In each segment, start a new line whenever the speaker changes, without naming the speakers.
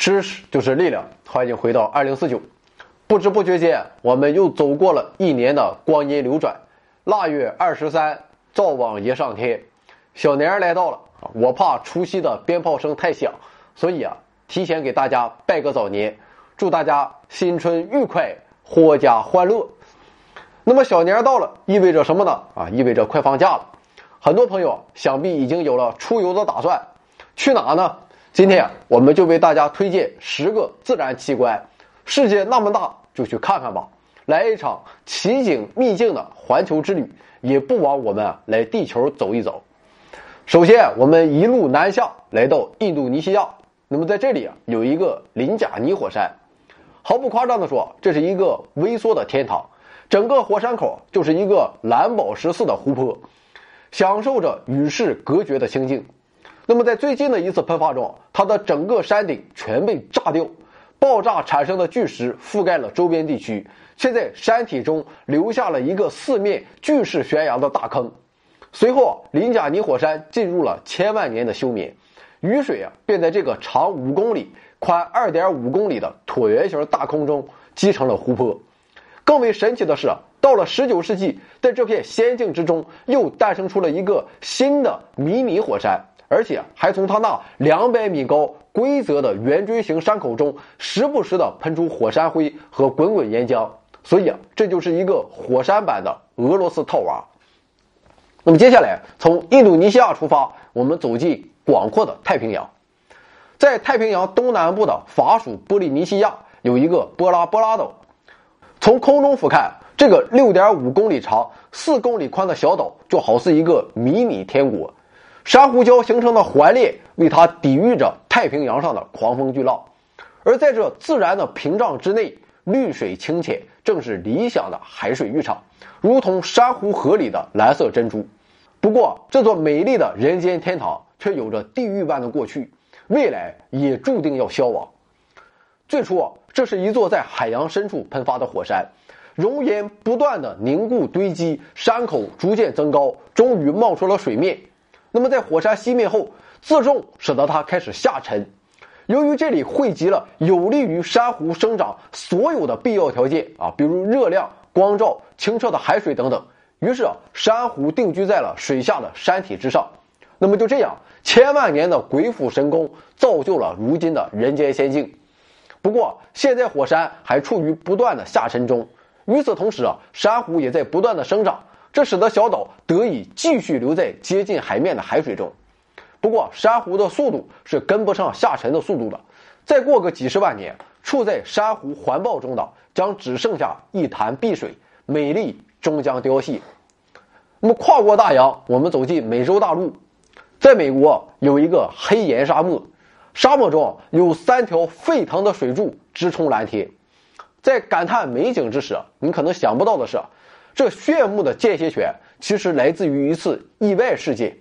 知识就是力量，欢迎回到二零四九。不知不觉间，我们又走过了一年的光阴流转。腊月二十三，灶王爷上天，小年儿来到了。我怕除夕的鞭炮声太响，所以啊，提前给大家拜个早年，祝大家新春愉快，阖家欢乐。那么小年到了，意味着什么呢？啊，意味着快放假了。很多朋友想必已经有了出游的打算，去哪呢？今天我们就为大家推荐十个自然奇观。世界那么大，就去看看吧。来一场奇景秘境的环球之旅，也不枉我们来地球走一走。首先，我们一路南下，来到印度尼西亚。那么在这里啊，有一个林贾尼火山。毫不夸张的说，这是一个微缩的天堂。整个火山口就是一个蓝宝石似的湖泊，享受着与世隔绝的清静。那么，在最近的一次喷发中，它的整个山顶全被炸掉，爆炸产生的巨石覆盖了周边地区，却在山体中留下了一个四面巨石悬崖的大坑。随后，林贾尼火山进入了千万年的休眠，雨水啊便在这个长五公里、宽二点五公里的椭圆形大坑中积成了湖泊。更为神奇的是，到了十九世纪，在这片仙境之中，又诞生出了一个新的迷你火山。而且还从它那两百米高、规则的圆锥形山口中，时不时的喷出火山灰和滚滚岩浆。所以啊，这就是一个火山版的俄罗斯套娃。那么接下来从印度尼西亚出发，我们走进广阔的太平洋。在太平洋东南部的法属波利尼西亚有一个波拉波拉岛。从空中俯瞰，这个六点五公里长、四公里宽的小岛，就好似一个迷你天国。珊瑚礁形成的环链为它抵御着太平洋上的狂风巨浪，而在这自然的屏障之内，绿水清浅，正是理想的海水浴场，如同珊瑚河里的蓝色珍珠。不过，这座美丽的人间天堂却有着地狱般的过去，未来也注定要消亡。最初，这是一座在海洋深处喷发的火山，熔岩不断的凝固堆积，山口逐渐增高，终于冒出了水面。那么，在火山熄灭后，自重使得它开始下沉。由于这里汇集了有利于珊瑚生长所有的必要条件啊，比如热量、光照、清澈的海水等等，于是啊，珊瑚定居在了水下的山体之上。那么就这样，千万年的鬼斧神工造就了如今的人间仙境。不过，现在火山还处于不断的下沉中，与此同时啊，珊瑚也在不断的生长。这使得小岛得以继续留在接近海面的海水中，不过珊瑚的速度是跟不上下沉的速度的。再过个几十万年，处在珊瑚环抱中的将只剩下一潭碧水，美丽终将凋谢。那么跨过大洋，我们走进美洲大陆，在美国有一个黑岩沙漠，沙漠中有三条沸腾的水柱直冲蓝天。在感叹美景之时，你可能想不到的是。这炫目的间歇泉其实来自于一次意外事件。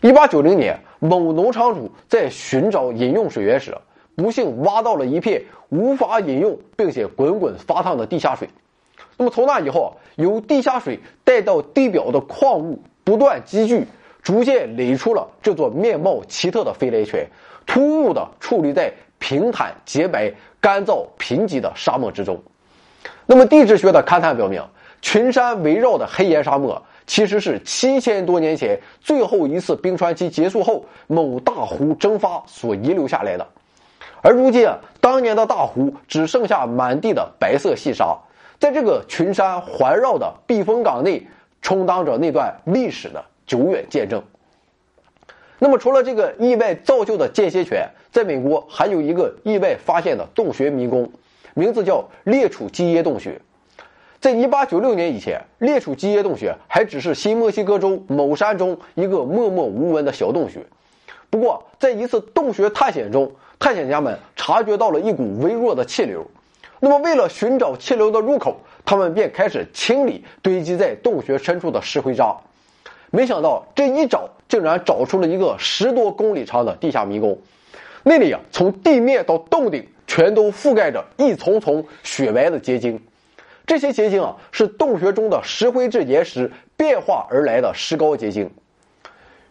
一八九零年，某农场主在寻找饮用水源时，不幸挖到了一片无法饮用并且滚滚发烫的地下水。那么从那以后，由地下水带到地表的矿物不断积聚，逐渐垒出了这座面貌奇特的飞来泉，突兀地矗立在平坦、洁白、干燥、贫瘠的沙漠之中。那么地质学的勘探表明。群山围绕的黑岩沙漠，其实是七千多年前最后一次冰川期结束后，某大湖蒸发所遗留下来的。而如今啊，当年的大湖只剩下满地的白色细沙，在这个群山环绕的避风港内，充当着那段历史的久远见证。那么，除了这个意外造就的间歇泉，在美国还有一个意外发现的洞穴迷宫，名字叫列楚基耶洞穴。在一八九六年以前，列楚基耶洞穴还只是新墨西哥州某山中一个默默无闻的小洞穴。不过，在一次洞穴探险中，探险家们察觉到了一股微弱的气流。那么，为了寻找气流的入口，他们便开始清理堆积在洞穴深处的石灰渣。没想到，这一找竟然找出了一个十多公里长的地下迷宫。那里啊，从地面到洞顶，全都覆盖着一丛丛雪白的结晶。这些结晶啊，是洞穴中的石灰质岩石变化而来的石膏结晶。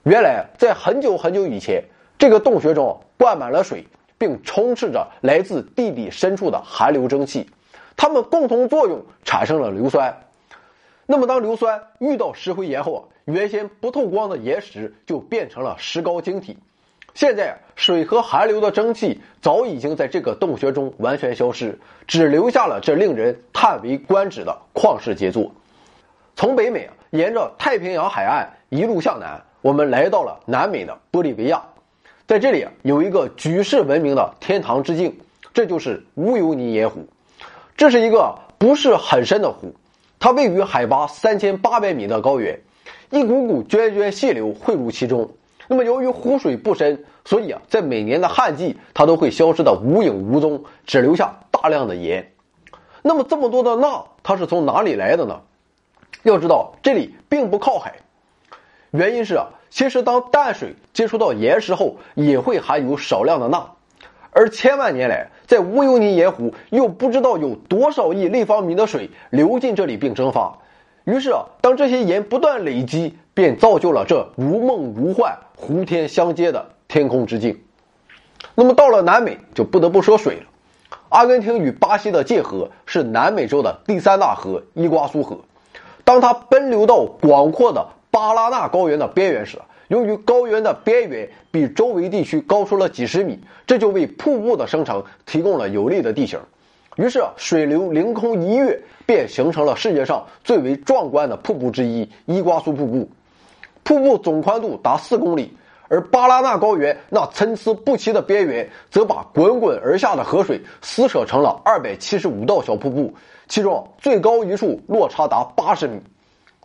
原来，在很久很久以前，这个洞穴中灌满了水，并充斥着来自地底深处的寒流蒸汽，它们共同作用产生了硫酸。那么，当硫酸遇到石灰岩后，原先不透光的岩石就变成了石膏晶体。现在，水和寒流的蒸汽早已经在这个洞穴中完全消失，只留下了这令人叹为观止的旷世杰作。从北美沿着太平洋海岸一路向南，我们来到了南美的玻利维亚。在这里有一个举世闻名的天堂之境，这就是乌尤尼盐湖。这是一个不是很深的湖。它位于海拔三千八百米的高原，一股股涓涓细流汇入其中。那么，由于湖水不深，所以啊，在每年的旱季，它都会消失的无影无踪，只留下大量的盐。那么，这么多的钠，它是从哪里来的呢？要知道，这里并不靠海，原因是啊，其实当淡水接触到岩石后，也会含有少量的钠。而千万年来，在乌尤尼盐湖又不知道有多少亿立方米的水流进这里并蒸发，于是啊，当这些盐不断累积，便造就了这如梦如幻、湖天相接的天空之境。那么到了南美，就不得不说水了。阿根廷与巴西的界河是南美洲的第三大河——伊瓜苏河。当它奔流到广阔的巴拉纳高原的边缘时，由于高原的边缘比周围地区高出了几十米，这就为瀑布的生成提供了有利的地形。于是，水流凌空一跃，便形成了世界上最为壮观的瀑布之一——伊瓜苏瀑布。瀑布总宽度达四公里，而巴拉纳高原那参差不齐的边缘，则把滚滚而下的河水撕扯成了二百七十五道小瀑布，其中最高一处落差达八十米。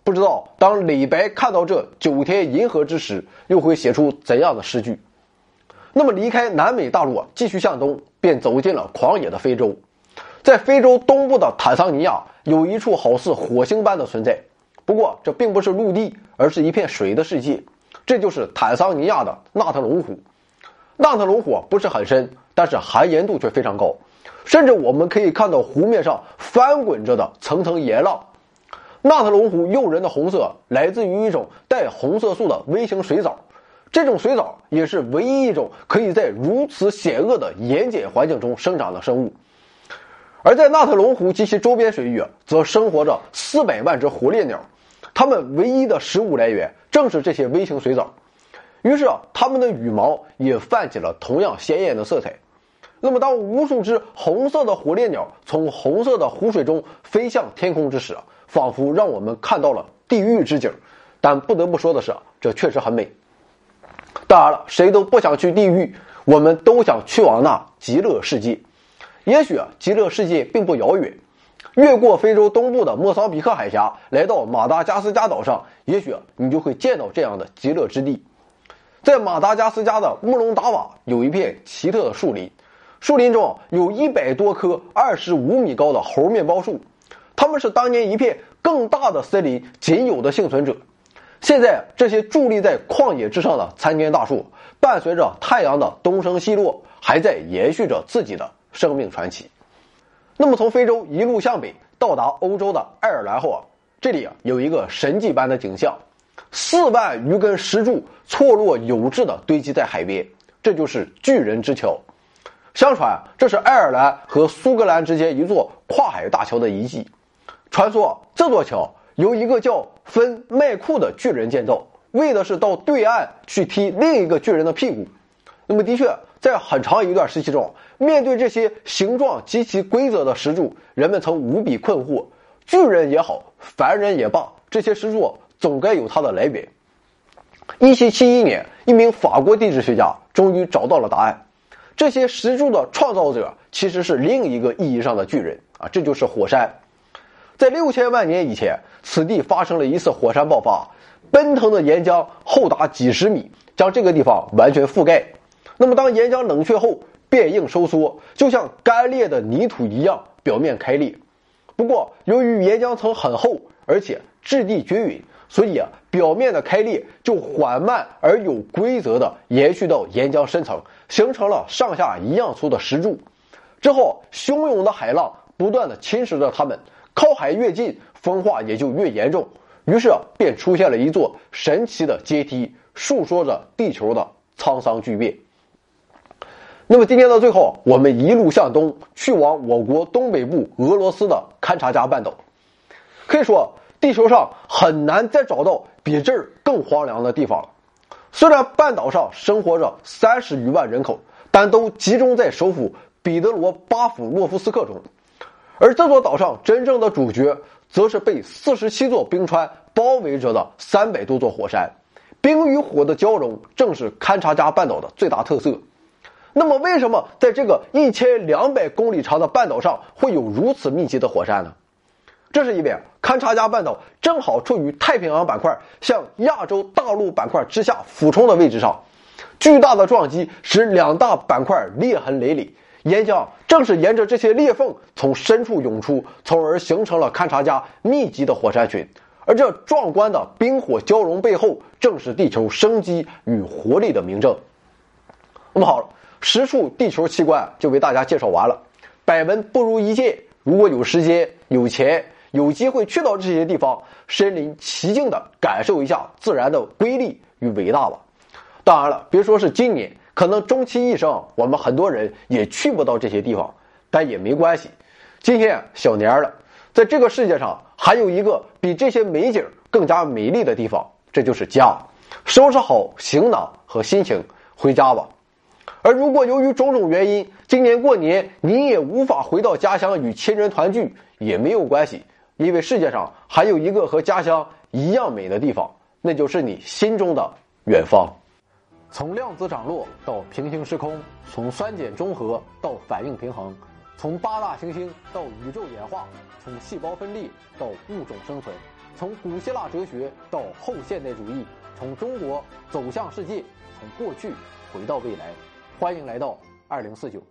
不知道当李白看到这九天银河之时，又会写出怎样的诗句？那么离开南美大陆，继续向东，便走进了狂野的非洲。在非洲东部的坦桑尼亚，有一处好似火星般的存在。不过这并不是陆地，而是一片水的世界。这就是坦桑尼亚的纳特龙湖。纳特龙湖不是很深，但是含盐度却非常高，甚至我们可以看到湖面上翻滚着的层层盐浪。纳特龙湖诱人的红色来自于一种带红色素的微型水藻，这种水藻也是唯一一种可以在如此险恶的盐碱环境中生长的生物。而在纳特龙湖及其周边水域，则生活着四百万只火烈鸟，它们唯一的食物来源正是这些微型水藻。于是啊，它们的羽毛也泛起了同样鲜艳的色彩。那么，当无数只红色的火烈鸟从红色的湖水中飞向天空之时啊。仿佛让我们看到了地狱之景，但不得不说的是，这确实很美。当然了，谁都不想去地狱，我们都想去往那极乐世界。也许啊，极乐世界并不遥远，越过非洲东部的莫桑比克海峡，来到马达加斯加岛上，也许你就会见到这样的极乐之地。在马达加斯加的穆隆达瓦有一片奇特的树林，树林中有一百多棵二十五米高的猴面包树。它们是当年一片更大的森林仅有的幸存者。现在，这些伫立在旷野之上的参天大树，伴随着太阳的东升西落，还在延续着自己的生命传奇。那么，从非洲一路向北到达欧洲的爱尔兰后啊，这里啊有一个神迹般的景象：四万余根石柱错落有致地堆积在海边，这就是巨人之桥。相传，这是爱尔兰和苏格兰之间一座跨海大桥的遗迹。传说这座桥由一个叫芬麦库的巨人建造，为的是到对岸去踢另一个巨人的屁股。那么，的确，在很长一段时期中，面对这些形状极其规则的石柱，人们曾无比困惑。巨人也好，凡人也罢，这些石柱总该有它的来源。一七七一年，一名法国地质学家终于找到了答案：这些石柱的创造者其实是另一个意义上的巨人啊，这就是火山。在六千万年以前，此地发生了一次火山爆发，奔腾的岩浆厚达几十米，将这个地方完全覆盖。那么，当岩浆冷却后变硬收缩，就像干裂的泥土一样，表面开裂。不过，由于岩浆层很厚，而且质地均匀，所以啊，表面的开裂就缓慢而有规则的延续到岩浆深层，形成了上下一样粗的石柱。之后，汹涌的海浪不断的侵蚀着它们。靠海越近，风化也就越严重，于是便出现了一座神奇的阶梯，诉说着地球的沧桑巨变。那么今天到最后，我们一路向东，去往我国东北部俄罗斯的勘察加半岛。可以说，地球上很难再找到比这儿更荒凉的地方了。虽然半岛上生活着三十余万人口，但都集中在首府彼得罗巴甫洛夫斯克中。而这座岛上真正的主角，则是被四十七座冰川包围着的三百多座火山。冰与火的交融，正是勘察加半岛的最大特色。那么，为什么在这个一千两百公里长的半岛上会有如此密集的火山呢？这是因为勘察加半岛正好处于太平洋板块向亚洲大陆板块之下俯冲的位置上，巨大的撞击使两大板块裂痕累累，岩浆正是沿着这些裂缝从深处涌出，从而形成了勘察加密集的火山群。而这壮观的冰火交融背后，正是地球生机与活力的明证。那么好了。十处地球奇观就为大家介绍完了，百闻不如一见。如果有时间、有钱、有机会去到这些地方，身临其境的感受一下自然的瑰丽与伟大吧。当然了，别说是今年，可能终其一生，我们很多人也去不到这些地方，但也没关系。今天小年了，在这个世界上还有一个比这些美景更加美丽的地方，这就是家。收拾好行囊和心情，回家吧。而如果由于种种原因，今年过年你也无法回到家乡与亲人团聚，也没有关系，因为世界上还有一个和家乡一样美的地方，那就是你心中的远方。从量子涨落到平行时空，从酸碱中和到反应平衡，从八大行星到宇宙演化，从细胞分裂到物种生存，从古希腊哲学到后现代主义，从中国走向世界，从过去回到未来。欢迎来到二零四九。